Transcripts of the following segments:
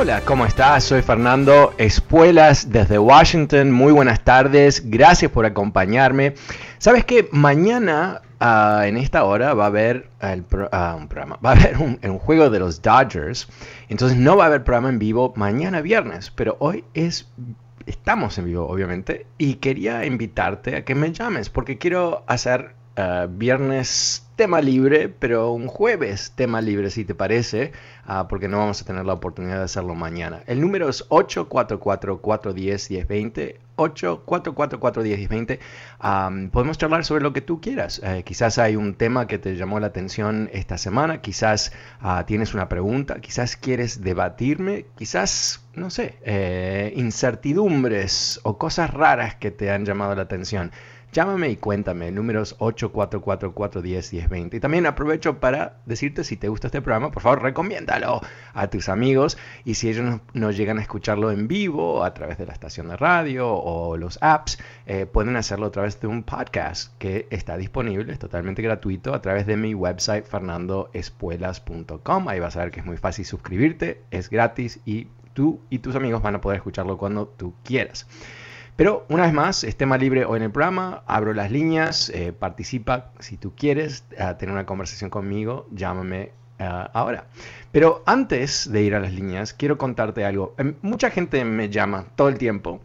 Hola, ¿cómo estás? Soy Fernando Espuelas desde Washington. Muy buenas tardes. Gracias por acompañarme. Sabes que mañana ah, en esta hora va a haber ah, un programa, va a haber un, un juego de los Dodgers. Entonces no va a haber programa en vivo mañana viernes, pero hoy es estamos en vivo, obviamente, y quería invitarte a que me llames porque quiero hacer ah, viernes tema libre, pero un jueves tema libre, si te parece, ah, porque no vamos a tener la oportunidad de hacerlo mañana. El número es 844-410-1020. 844-410-1020. Am, podemos charlar sobre lo que tú quieras. Eh, quizás hay un tema que te llamó la atención esta semana, quizás ah, tienes una pregunta, quizás quieres debatirme, quizás, no sé, eh, incertidumbres o cosas raras que te han llamado la atención. Llámame y cuéntame. El número es 844-410-1020. Y también aprovecho para decirte si te gusta este programa, por favor, recomiéndalo a tus amigos. Y si ellos no, no llegan a escucharlo en vivo a través de la estación de radio o los apps, eh, pueden hacerlo a través de un podcast que está disponible, es totalmente gratuito, a través de mi website fernandoespuelas.com. Ahí vas a ver que es muy fácil suscribirte, es gratis y tú y tus amigos van a poder escucharlo cuando tú quieras. Pero una vez más, es tema libre hoy en el programa, abro las líneas, eh, participa si tú quieres tener una conversación conmigo, llámame eh, ahora. Pero antes de ir a las líneas, quiero contarte algo. Em, mucha gente me llama todo el tiempo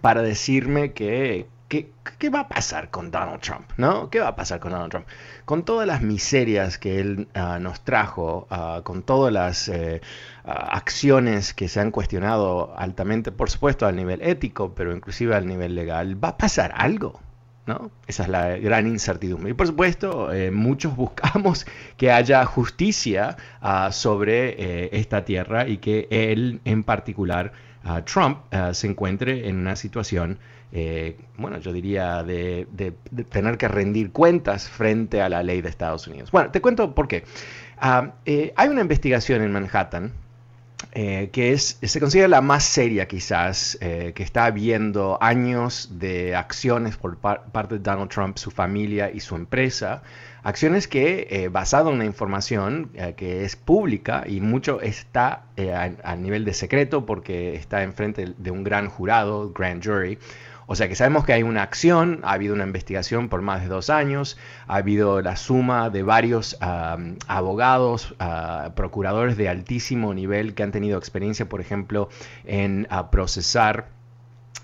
para decirme que, qué va a pasar con Donald Trump, ¿no? ¿Qué va a pasar con Donald Trump? Con todas las miserias que él ah, nos trajo, ah, con todas las ah, acciones que se han cuestionado altamente, por supuesto, al nivel ético, pero inclusive al nivel legal, ¿va a pasar algo? ¿no? Esa es la gran incertidumbre. Y por supuesto, eh, muchos buscamos que haya justicia sobre eh, esta tierra y que él en particular, Trump, se encuentre en una situación, eh, bueno, yo diría de, tener que rendir cuentas frente a la ley de Estados Unidos. Bueno, te cuento por qué. Ah, eh, hay una investigación en Manhattan eh, que es, se considera la más seria quizás, que está habiendo años de acciones por par- parte de Donald Trump, su familia y su empresa, acciones que, eh, basado en la información que es pública y mucho está a, a nivel de secreto porque está enfrente de un gran jurado, grand jury, o sea que sabemos que hay una acción, ha habido una investigación por más de dos años, ha habido la suma de varios abogados, ah, procuradores de altísimo nivel que han tenido experiencia, por ejemplo, en ah, procesar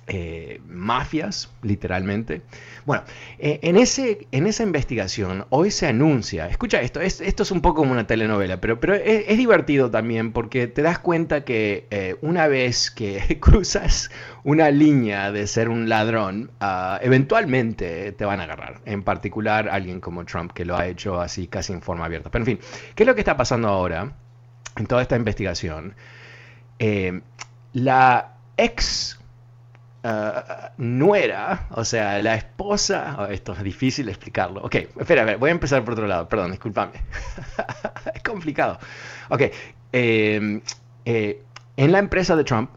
eh, mafias, literalmente. Bueno, eh, en, ese, en esa investigación hoy se anuncia, escucha esto, es- esto es un poco como una telenovela, pero, pero es, divertido también porque te das cuenta que eh, una vez que cruzas una línea de ser un ladrón, ah, eventualmente te van a agarrar, en particular alguien como Trump que lo ha hecho así casi en forma abierta. Pero en fin, ¿qué es lo que está pasando ahora en toda esta investigación? La ex ah, nuera, o sea, la esposa, oh, esto es difícil explicarlo. Ok, espera, a ver, voy a empezar por otro lado, perdón, discúlpame. es complicado. Ok, eh, eh, en la empresa de Trump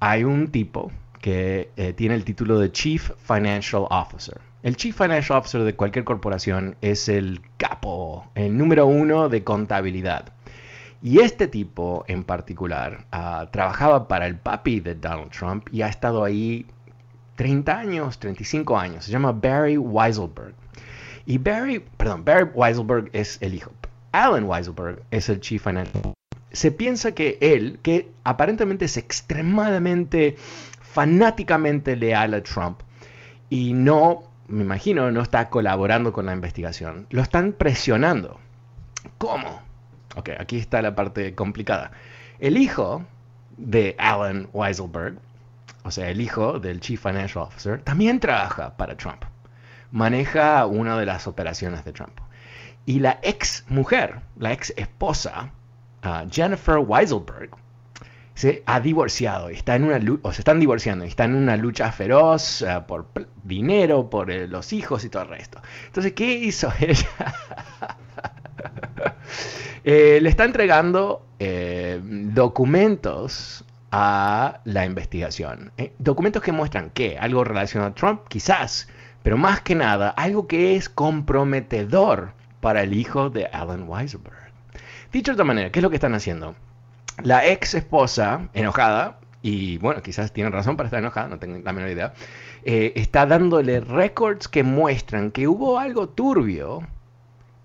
hay un tipo que eh, tiene el título de Chief Financial Officer. El Chief Financial Officer de cualquier corporación es el capo, el número uno de contabilidad. Y este tipo en particular ah, trabajaba para el papi de Donald Trump y ha estado ahí 30 años, 35 años. Se llama Barry Weiselberg. Y Barry, perdón, Barry Weiselberg es el hijo. Alan Weiselberg es el Chief Financial. Se piensa que él, que aparentemente es extremadamente, fanáticamente leal a Trump y no, me imagino, no está colaborando con la investigación, lo están presionando. ¿Cómo? Ok, aquí está la parte complicada. El hijo de Alan Weiselberg, o sea, el hijo del Chief Financial Officer, también trabaja para Trump. Maneja una de las operaciones de Trump. Y la ex mujer, la ex esposa, uh, Jennifer Weiselberg, se ha divorciado, está en una o se están divorciando, está en una lucha feroz uh, por dinero, por eh, los hijos y todo el resto. Entonces, ¿qué hizo ella? Eh, le está entregando eh, documentos a la investigación. documentos que muestran que algo relacionado a Trump, quizás, pero más que nada, algo que es comprometedor para el hijo de Alan Weisberg. Dicho de otra manera, ¿qué es lo que están haciendo? La ex esposa, enojada, y bueno, quizás tienen razón para estar enojada, no tengo la menor idea, eh, está dándole récords que muestran que hubo algo turbio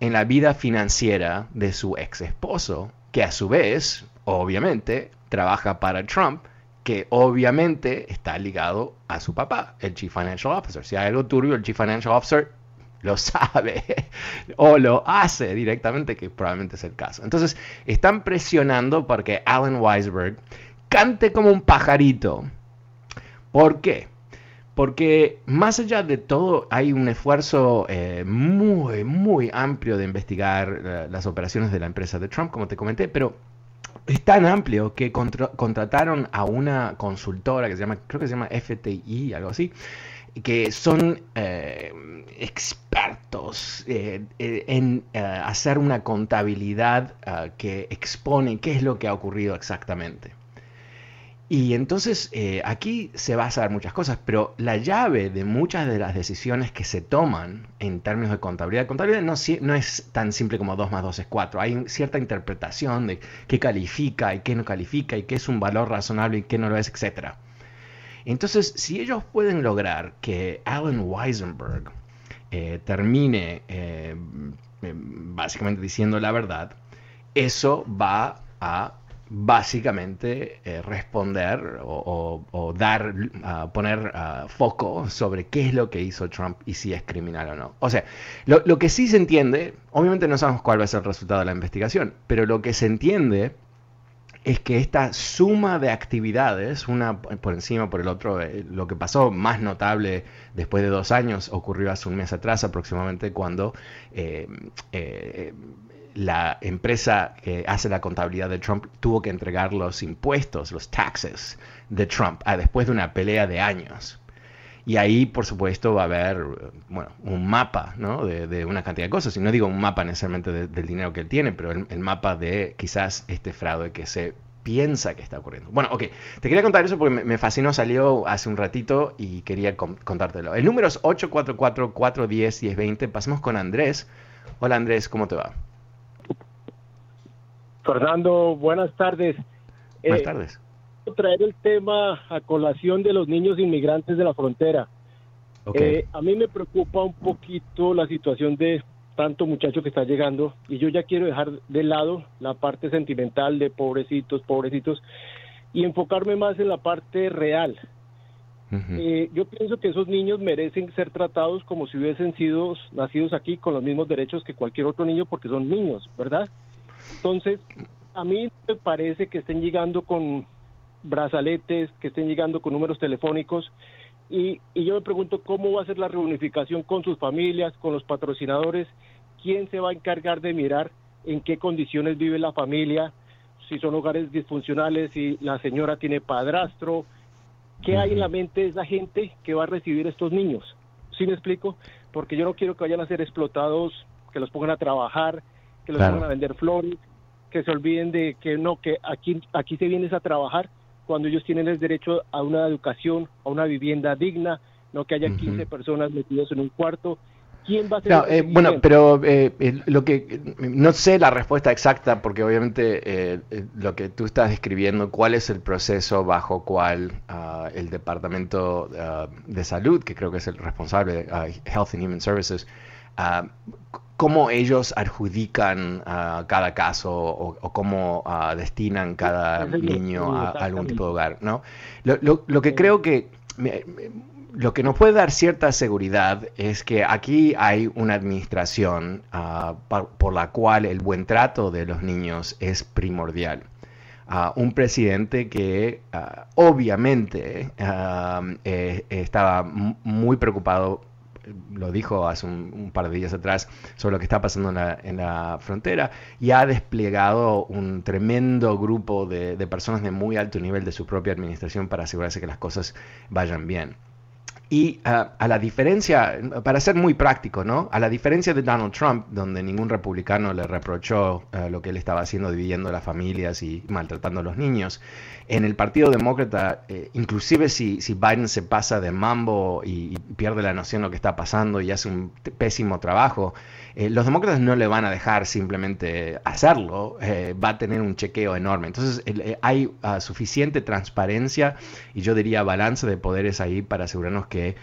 en la vida financiera de su ex esposo, que a su vez, obviamente, trabaja para Trump, que obviamente está ligado a su papá, el Chief Financial Officer. Si hay algo turbio, el Chief Financial Officer lo sabe o lo hace directamente, que probablemente es el caso. Entonces, están presionando porque Alan Weisberg cante como un pajarito. ¿Por qué? Porque más allá de todo hay un esfuerzo eh, muy, muy amplio de investigar eh, las operaciones de la empresa de Trump, como te comenté, pero es tan amplio que contrataron a una consultora que se llama, creo que se llama FTI, algo así, que son eh, expertos en hacer una contabilidad que expone qué es lo que ha ocurrido exactamente. Y entonces aquí se va a saber muchas cosas, pero la llave de muchas de las decisiones que se toman en términos de contabilidad, contabilidad no, no es tan simple como 2 más 2 es 4, hay cierta interpretación de qué califica y qué no califica y qué es un valor razonable y qué no lo es, etcétera. Entonces, si ellos pueden lograr que Alan Weisenberg eh, termine eh, básicamente diciendo la verdad, eso va a básicamente eh, responder o, dar, poner foco sobre qué es lo que hizo Trump y si es criminal o no. O sea, lo, lo, que sí se entiende, obviamente no sabemos cuál va a ser el resultado de la investigación, pero lo que se entiende es que esta suma de actividades, una por encima, por el otro, eh, lo que pasó más notable después de dos años ocurrió hace un mes atrás aproximadamente cuando eh, la empresa que hace la contabilidad de Trump tuvo que entregar los impuestos, los taxes de Trump, a, después de una pelea de años. Y ahí, por supuesto, va a haber bueno, un mapa ¿no? de, una cantidad de cosas. Y no digo un mapa necesariamente del dinero que él tiene, pero el, mapa de quizás este fraude que se piensa que está ocurriendo. Bueno, ok, te quería contar eso porque me, fascinó, salió hace un ratito y quería contártelo. El número es 844-410-1020. Pasemos con Andrés. Hola Andrés, ¿cómo te va? Fernando, buenas tardes. Buenas eh, tardes traer el tema a colación de los niños inmigrantes de la frontera. Eh, a mí me preocupa un poquito la situación de tanto muchacho que está llegando y yo ya quiero dejar de lado la parte sentimental de pobrecitos, pobrecitos y enfocarme más en la parte real. Eh, yo pienso que esos niños merecen ser tratados como si hubiesen sido nacidos aquí con los mismos derechos que cualquier otro niño porque son niños, ¿verdad? Entonces, a mí me parece que estén llegando con brazaletes, que estén llegando con números telefónicos. Y, yo me pregunto cómo va a ser la reunificación con sus familias, con los patrocinadores, quién se va a encargar de mirar en qué condiciones vive la familia, si son hogares disfuncionales, si la señora tiene padrastro, qué hay en la mente de esa gente que va a recibir estos niños. ¿Sí me explico? Porque yo no quiero que vayan a ser explotados, que los pongan a trabajar, que los pongan a vender flores, que se olviden de que no, que aquí, aquí se viene a trabajar cuando ellos tienen el derecho a una educación, a una vivienda digna, no que haya 15 personas metidas en un cuarto. ¿quién va a ser? Eh, bueno, pero eh, lo que no sé la respuesta exacta porque obviamente lo que tú estás describiendo, cuál es el proceso bajo cual ah, el departamento ah, de salud, que creo que es el responsable, uh, Health and Human Services, cómo ellos adjudican cada caso o, cómo destinan cada niño a, algún tipo de hogar, ¿no? Lo, lo que creo que lo que nos puede dar cierta seguridad es que aquí hay una administración ah, por la cual el buen trato de los niños es primordial. Uh, un presidente que ah, obviamente eh, estaba muy preocupado, lo dijo hace un, par de días atrás, sobre lo que está pasando en la, frontera y ha desplegado un tremendo grupo de personas de muy alto nivel de su propia administración para asegurarse que las cosas vayan bien. Y ah, a la diferencia, para ser muy práctico, ¿no? A la diferencia de Donald Trump, donde ningún republicano le reprochó ah, lo que él estaba haciendo, dividiendo las familias y maltratando a los niños, en el Partido Demócrata, eh, inclusive si, si, Biden se pasa de mambo y, pierde la noción de lo que está pasando y hace un pésimo trabajo, eh, los demócratas no le van a dejar simplemente hacerlo, eh, va a tener un chequeo enorme. Entonces hay ah, suficiente transparencia y yo diría balance de poderes ahí para asegurarnos que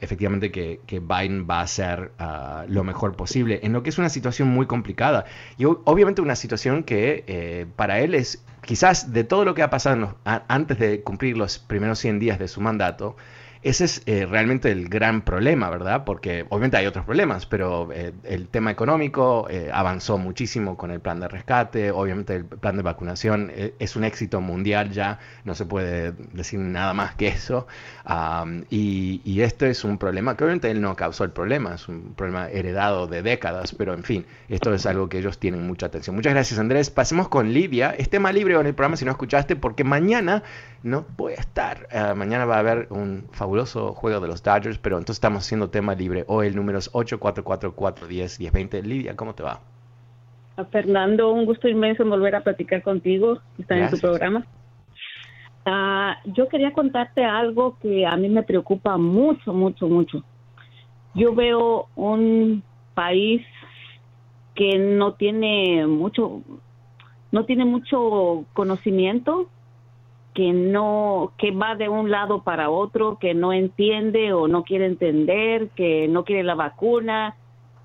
efectivamente que, Biden va a hacer ah, lo mejor posible en lo que es una situación muy complicada y obviamente una situación que eh, para él es quizás de todo lo que ha pasado antes de cumplir los primeros 100 días de su mandato, ese es eh, realmente el gran problema, ¿verdad? Porque obviamente hay otros problemas, pero eh, el tema económico eh, avanzó muchísimo con el plan de rescate, obviamente el plan de vacunación es un éxito mundial ya, no se puede decir nada más que eso, y, y, esto es un problema que obviamente él no causó el problema, es un problema heredado de décadas, pero en fin, esto es algo que ellos tienen mucha atención. Muchas gracias Andrés, pasemos con Lidia, es tema libre en el programa si no escuchaste, porque mañana no voy a estar, mañana va a haber un fabuloso juego de los Dodgers, pero entonces estamos haciendo tema libre. Hoy el número es 844-410-1020. Lidia, ¿cómo te va? A Fernando, un gusto inmenso en volver a platicar contigo, estar en tu programa. Ah, yo quería contarte algo que a mí me preocupa mucho, mucho, mucho. Yo veo un país que no tiene mucho, no tiene mucho conocimiento que no que va de un lado para otro, que no entiende o no quiere entender, que no quiere la vacuna,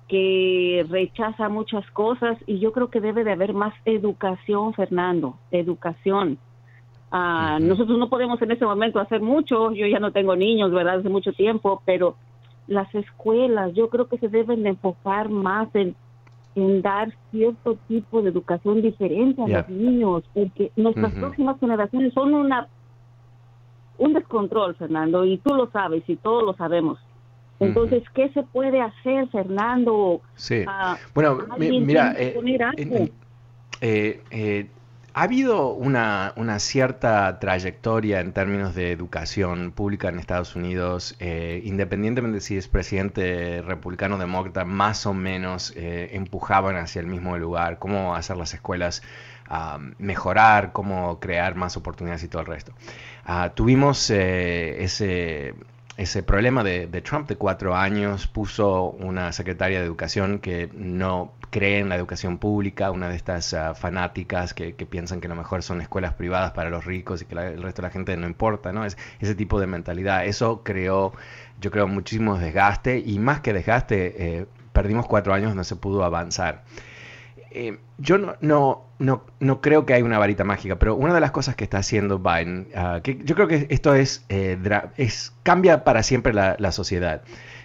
que rechaza muchas cosas y yo creo que debe de haber más educación, Fernando, educación. Ah, nosotros no podemos en ese momento hacer mucho, yo ya no tengo niños, ¿verdad? Hace mucho tiempo, pero las escuelas yo creo que se deben de enfocar más en en dar cierto tipo de educación diferente a los niños, porque nuestras próximas generaciones son una un descontrol, Fernando, y tú lo sabes y todos lo sabemos. Entonces, ¿qué se puede hacer, Fernando? Sí. bueno, mira, eh, eh, ha habido una, cierta trayectoria en términos de educación pública en Estados Unidos, eh, independientemente de si es presidente republicano o demócrata, más o menos eh, empujaban hacia el mismo lugar, cómo hacer las escuelas ah, mejorar, cómo crear más oportunidades y todo el resto. Ah, tuvimos eh, ese ese problema de, Trump de cuatro años puso una secretaria de educación que no cree en la educación pública, una de estas ah, fanáticas que, piensan que lo mejor son escuelas privadas para los ricos y que el resto de la gente no importa, ¿no? Es, ese tipo de mentalidad. Eso creó, yo creo, muchísimo desgaste y más que desgaste, eh, perdimos cuatro años, no se pudo avanzar. Eh, yo no, no, no, no, creo que hay una varita mágica, pero una de las cosas que está haciendo Biden, ah, que yo creo que esto es, eh, cambia para siempre la, sociedad.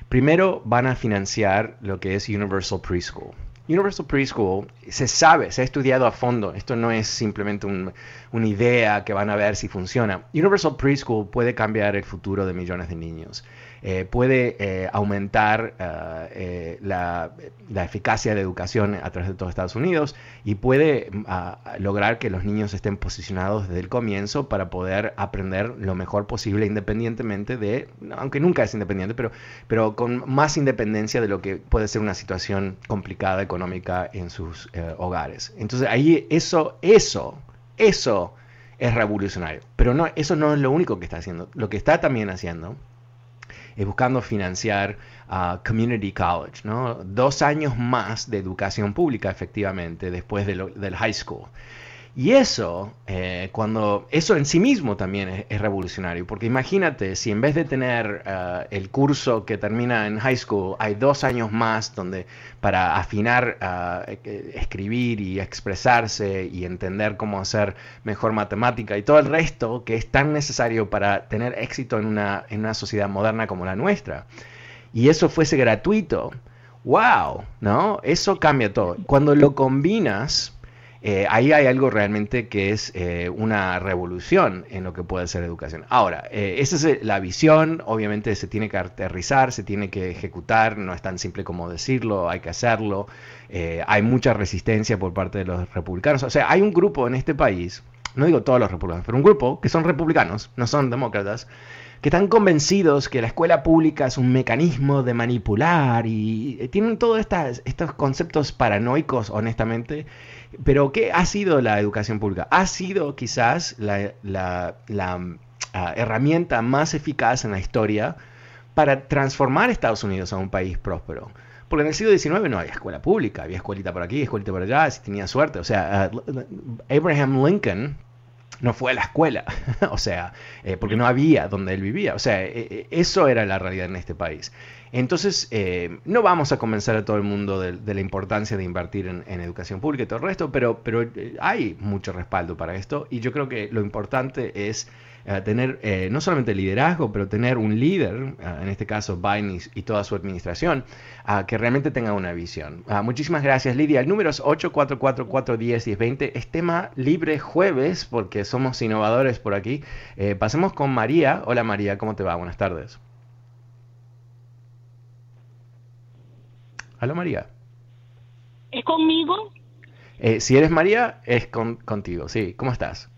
Primero van a financiar lo que es Universal Preschool. Universal Preschool se sabe, se ha estudiado a fondo. Esto no es simplemente una idea que van a ver si funciona. Universal Preschool puede cambiar el futuro de millones de niños. Eh, puede eh, aumentar eh, la, eficacia de educación a través de todo Estados Unidos y puede mm, lograr que los niños estén posicionados desde el comienzo para poder aprender lo mejor posible independientemente de, aunque nunca es independiente, pero, pero con más independencia de lo que puede ser una situación complicada económica en sus hogares. Entonces ahí eso, eso, eso es revolucionario. Pero no, eso no es lo único que está haciendo. Lo que está también haciendo buscando financiar a Community College, ¿no? Dos años más de educación pública, efectivamente, después del high school. Y eso, eh, cuando eso en sí mismo también es, revolucionario, porque imagínate si en vez de tener eh, el curso que termina en high school, hay dos años más donde para afinar, eh, escribir y expresarse y entender cómo hacer mejor matemática y todo el resto que es tan necesario para tener éxito en una, en una sociedad moderna como la nuestra. Y eso fuese gratuito. ¡Wow! ¿No? Eso cambia todo. Cuando lo combinas eh, ahí hay algo realmente que es eh, una revolución en lo que puede ser educación. Ahora, eh, esa es la visión, obviamente se tiene que aterrizar, se tiene que ejecutar, no es tan simple como decirlo, hay que hacerlo, hay mucha resistencia por parte de los republicanos, o sea, hay un grupo en este país, no digo todos los republicanos, pero un grupo que son republicanos, no son demócratas, que están convencidos que la escuela pública es un mecanismo de manipular y tienen todos estos conceptos paranoicos, honestamente, pero ¿qué ha sido la educación pública? Ha sido quizás la, ah, herramienta más eficaz en la historia para transformar Estados Unidos a un país próspero. Porque en el siglo XIX no había escuela pública, había escuelita por aquí, escuelita por allá, si tenía suerte. O sea, ah, Abraham Lincoln no fue a la escuela, o sea, eh, porque no había donde él vivía. O sea, e, e, eso era la realidad en este país. Entonces, eh, no vamos a convencer a todo el mundo de, la importancia de invertir en, educación pública y todo el resto, pero, pero eh, hay mucho respaldo para esto y yo creo que lo importante es eh, tener no solamente liderazgo, pero tener un líder, en este caso Biden y, toda su administración, que realmente tenga una visión. muchísimas gracias, Lidia. El número es 844-410-1020. Es tema libre jueves porque somos innovadores por aquí. pasemos con María. Hola María, ¿cómo te va? Buenas tardes. Hola María. ¿Es conmigo? Eh, si eres María, es contigo, sí. ¿Cómo estás?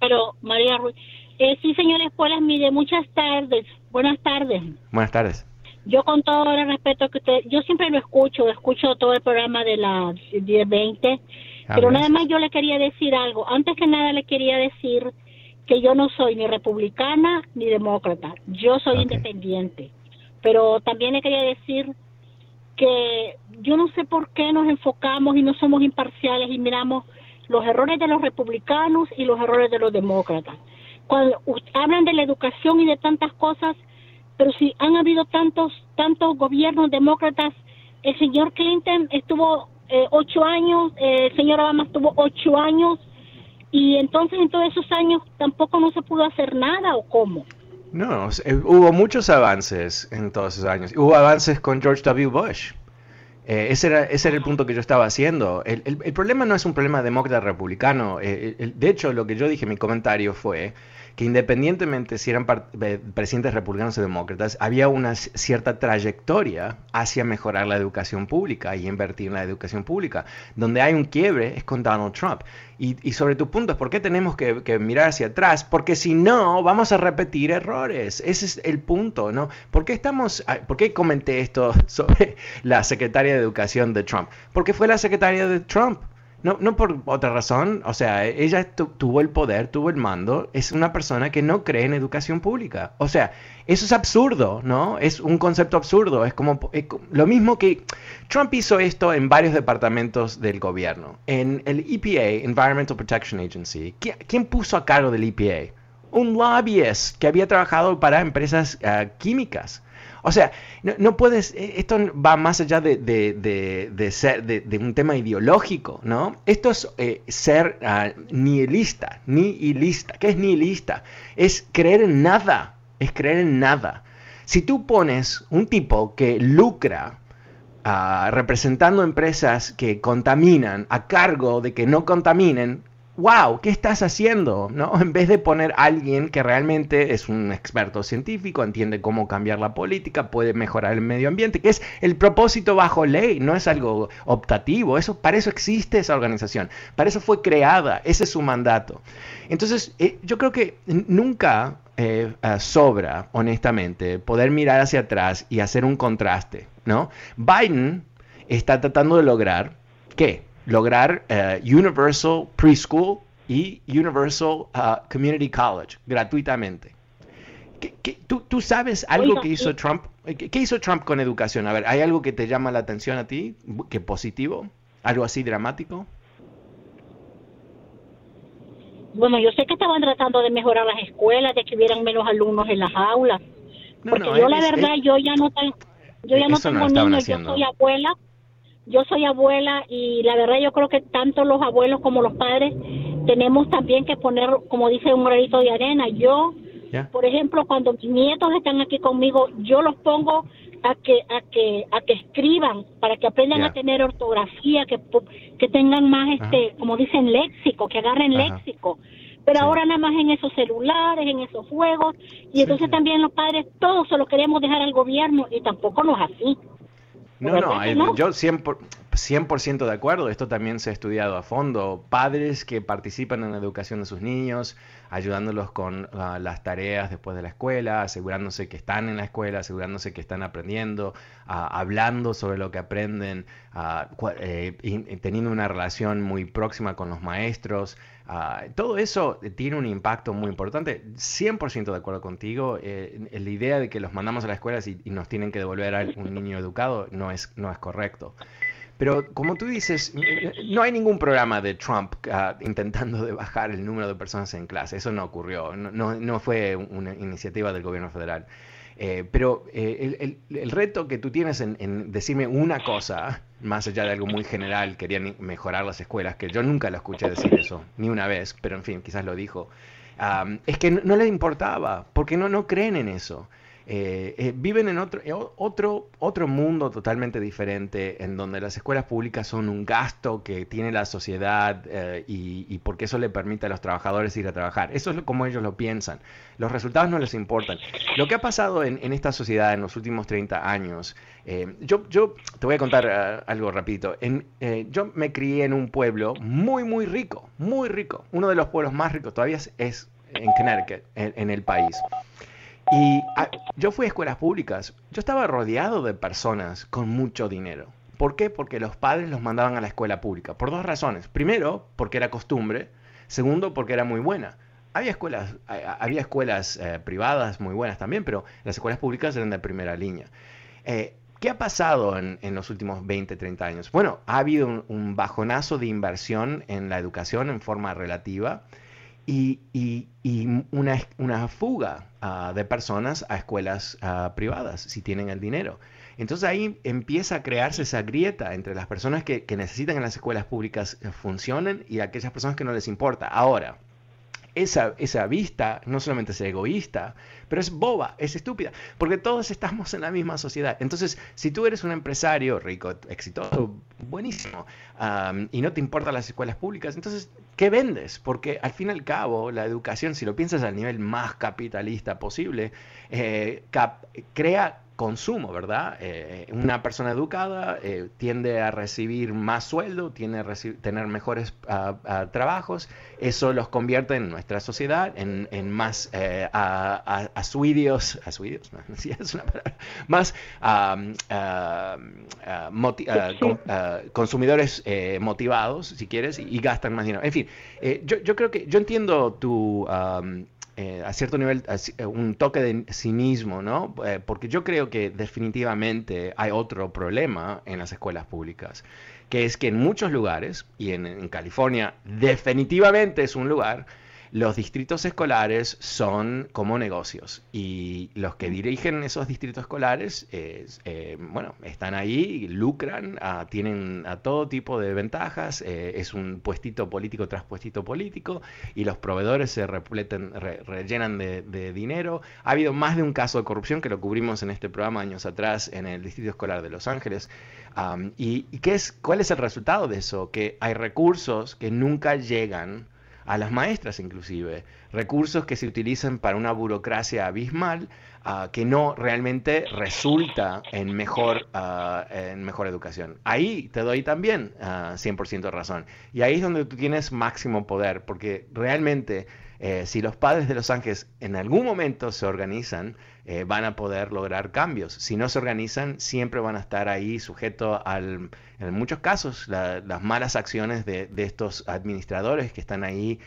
Pero María Ruiz. Eh, sí, señora Escuelas, mire, muchas tardes. Buenas tardes. Buenas tardes. Yo con todo el respeto que usted, yo siempre lo escucho, escucho todo el programa de las 10.20, pero nada más yo le quería decir algo. Antes que nada le quería decir que yo no soy ni republicana ni demócrata, yo soy independiente. Pero también le quería decir que yo no sé por qué nos enfocamos y no somos imparciales y miramos los errores de los republicanos y los errores de los demócratas. Cuando hablan de la educación y de tantas cosas, pero si han habido tantos tantos gobiernos demócratas, el señor Clinton estuvo eh, ocho años, eh, el señor Obama estuvo ocho años, y entonces en todos esos años tampoco no se pudo hacer nada o cómo. No, hubo muchos avances en todos esos años. Hubo avances con George W. Bush. Eh, ese, era, ese era el punto que yo estaba haciendo. El, el, problema no es un problema demócrata-republicano. Eh, de hecho, lo que yo dije en mi comentario fue que independientemente si eran presidentes republicanos o demócratas, había una cierta trayectoria hacia mejorar la educación pública y invertir en la educación pública. Donde hay un quiebre es con Donald Trump. Y, sobre tu punto por qué tenemos que, mirar hacia atrás, porque si no, vamos a repetir errores. Ese es el punto, ¿no? ¿Por qué, estamos, ¿Por qué comenté esto sobre la secretaria de Educación de Trump? Porque fue la secretaria de Trump. No, no por otra razón, o sea, ella tuvo el poder, tuvo el mando, es una persona que no cree en educación pública. O sea, eso es absurdo, ¿no? Es un concepto absurdo, es como lo mismo que Trump hizo esto en varios departamentos del gobierno. En el EPA, Environmental Protection Agency, ¿quién puso a cargo del EPA? Un lobbyist que había trabajado para empresas ah, químicas. O sea, no, puedes, eh, esto va más allá de, ser, de, un tema ideológico, ¿no? Esto es eh, ser uh, nihilista, nihilista. ¿Qué es nihilista? Es creer en nada, es creer en nada. Si tú pones un tipo que lucra ah, representando empresas que contaminan a cargo de que no contaminen, wow, ¿qué estás haciendo? ¿No? En vez de poner a alguien que realmente es un experto científico, entiende cómo cambiar la política, puede mejorar el medio ambiente, que es el propósito bajo ley, no es algo optativo, eso, para eso existe esa organización, para eso fue creada, ese es su mandato. Entonces, eh, yo creo que nunca eh, eh, sobra, honestamente, poder mirar hacia atrás y hacer un contraste, ¿no? Biden está tratando de lograr, ¿qué? Lograr uh, Universal Preschool y Universal uh, Community College gratuitamente. tú, sabes algo que hizo Trump? ¿Qué, hizo Trump con educación? A ver, ¿hay algo que te llama la atención a ti? ¿Qué positivo? ¿Algo así dramático? Bueno, yo sé que estaban tratando de mejorar las escuelas, de que hubieran menos alumnos en las aulas. porque yo la verdad, yo ya no tengo, yo ya no tengo niños, yo soy abuela, yo soy abuela y la verdad yo creo que tanto los abuelos como los padres tenemos también que poner, como dice, un granito de arena. Yo, por ejemplo, cuando mis nietos están aquí conmigo, yo los pongo a que a que a que escriban para que aprendan a tener ortografía que que tengan más este como dicen léxico que agarren léxico. Pero ahora nada más en esos celulares en esos juegos y entonces también los padres todos se lo queremos dejar al gobierno y tampoco no es así no, no, yo 100%, 100 de acuerdo, esto también se ha estudiado a fondo. Padres que participan en la educación de sus niños, ayudándolos con ah, las tareas después de la escuela, asegurándose que están en la escuela, asegurándose que están aprendiendo, ah, hablando sobre lo que aprenden, ah, eh, teniendo una relación muy próxima con los maestros. Todo eso tiene un impacto muy importante. 100% de acuerdo contigo. Eh, la idea de que los mandamos a la escuela y, nos tienen que devolver a un niño educado no es, no es correcto. Pero como tú dices, no hay ningún programa de Trump ah, intentando de bajar el número de personas en clase. Eso no ocurrió. No, no, fue una iniciativa del gobierno federal. Eh, pero eh, el, reto que tú tienes en, decirme una cosa, más allá de algo muy general, querían mejorar las escuelas, que yo nunca lo escuché decir eso, ni una vez, pero en fin, quizás lo dijo, es que no, no les importaba, porque no, no creen en eso. Eh, eh, viven en otro, eh, otro, otro mundo totalmente diferente, en donde las escuelas públicas son un gasto que tiene la sociedad y, porque eso le permite a los trabajadores ir a trabajar. Eso es como ellos lo piensan. Los resultados no les importan. Lo que ha pasado en, esta sociedad en los últimos 30 años, yo, yo te voy a contar algo rapidito. Yo me crié en un pueblo muy, muy rico, muy rico. Uno de los pueblos más ricos todavía es, en Connecticut, en el país. Y ah, yo fui a escuelas públicas. Yo estaba rodeado de personas con mucho dinero. ¿Por qué? Porque los padres los mandaban a la escuela pública. Por dos razones. Primero, porque era costumbre. Segundo, porque era muy buena. Había escuelas, había escuelas eh, privadas muy buenas también, pero las escuelas públicas eran de primera línea. Eh, ¿Qué ha pasado en, los últimos 20, 30 años? Bueno, ha habido un bajonazo de inversión en la educación en forma relativa y, una, fuga ah, de personas a escuelas ah, privadas, si tienen el dinero. Entonces ahí empieza a crearse esa grieta entre las personas que, que necesitan que las escuelas públicas eh, funcionen y aquellas personas que no les importa. Ahora, esa, esa vista no solamente es egoísta, pero es boba, es estúpida, porque todos estamos en la misma sociedad. Entonces, si tú eres un empresario rico, exitoso, buenísimo, y no te importan las escuelas públicas, entonces, ¿qué vendes? Porque al fin y al cabo, la educación, si lo piensas al nivel más capitalista posible, eh, crea consumo, ¿verdad? Eh, una persona educada eh, tiende a recibir más sueldo, tiende a tener mejores ah, trabajos, eso los convierte en nuestra sociedad en, más eh, a, a, suidios, a suidios, es una palabra, más consumidores motivados, si quieres, y, gastan más dinero. En fin, yo, yo, creo que yo entiendo tu eh, a cierto nivel eh, un toque de cinismo, ¿no? Eh, porque yo creo que definitivamente hay otro problema en las escuelas públicas, que es que en muchos lugares, y en California definitivamente es un lugar, los distritos escolares son como negocios y los que dirigen esos distritos escolares, eh, bueno, están ahí, lucran, ah, tienen a todo tipo de ventajas, eh, es un puestito político tras puestito político y los proveedores se repleten, rellenan de, dinero. Ha habido más de un caso de corrupción que lo cubrimos en este programa años atrás en el distrito escolar de Los Ángeles. ¿Y, y qué es, cuál es el resultado de eso? Que hay recursos que nunca llegan a las maestras inclusive, recursos que se utilizan para una burocracia abismal ah, que no realmente resulta en mejor, ah, en mejor educación. Ahí te doy también 100% ah, razón. Y ahí es donde tú tienes máximo poder, porque realmente eh, si los padres de Los Ángeles en algún momento se organizan, eh, van a poder lograr cambios. Si no se organizan, siempre van a estar ahí sujetos al, en muchos casos, las malas acciones de, estos administradores que están ahí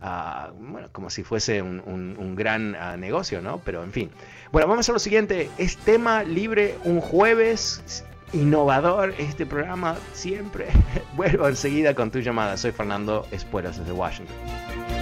ah, bueno, como si fuese un, gran ah, negocio, ¿no? Pero en fin. Bueno, vamos a lo siguiente. Es tema libre un jueves. Innovador este programa siempre. Vuelvo enseguida con tu llamada. Soy Fernando Espuelas desde Washington.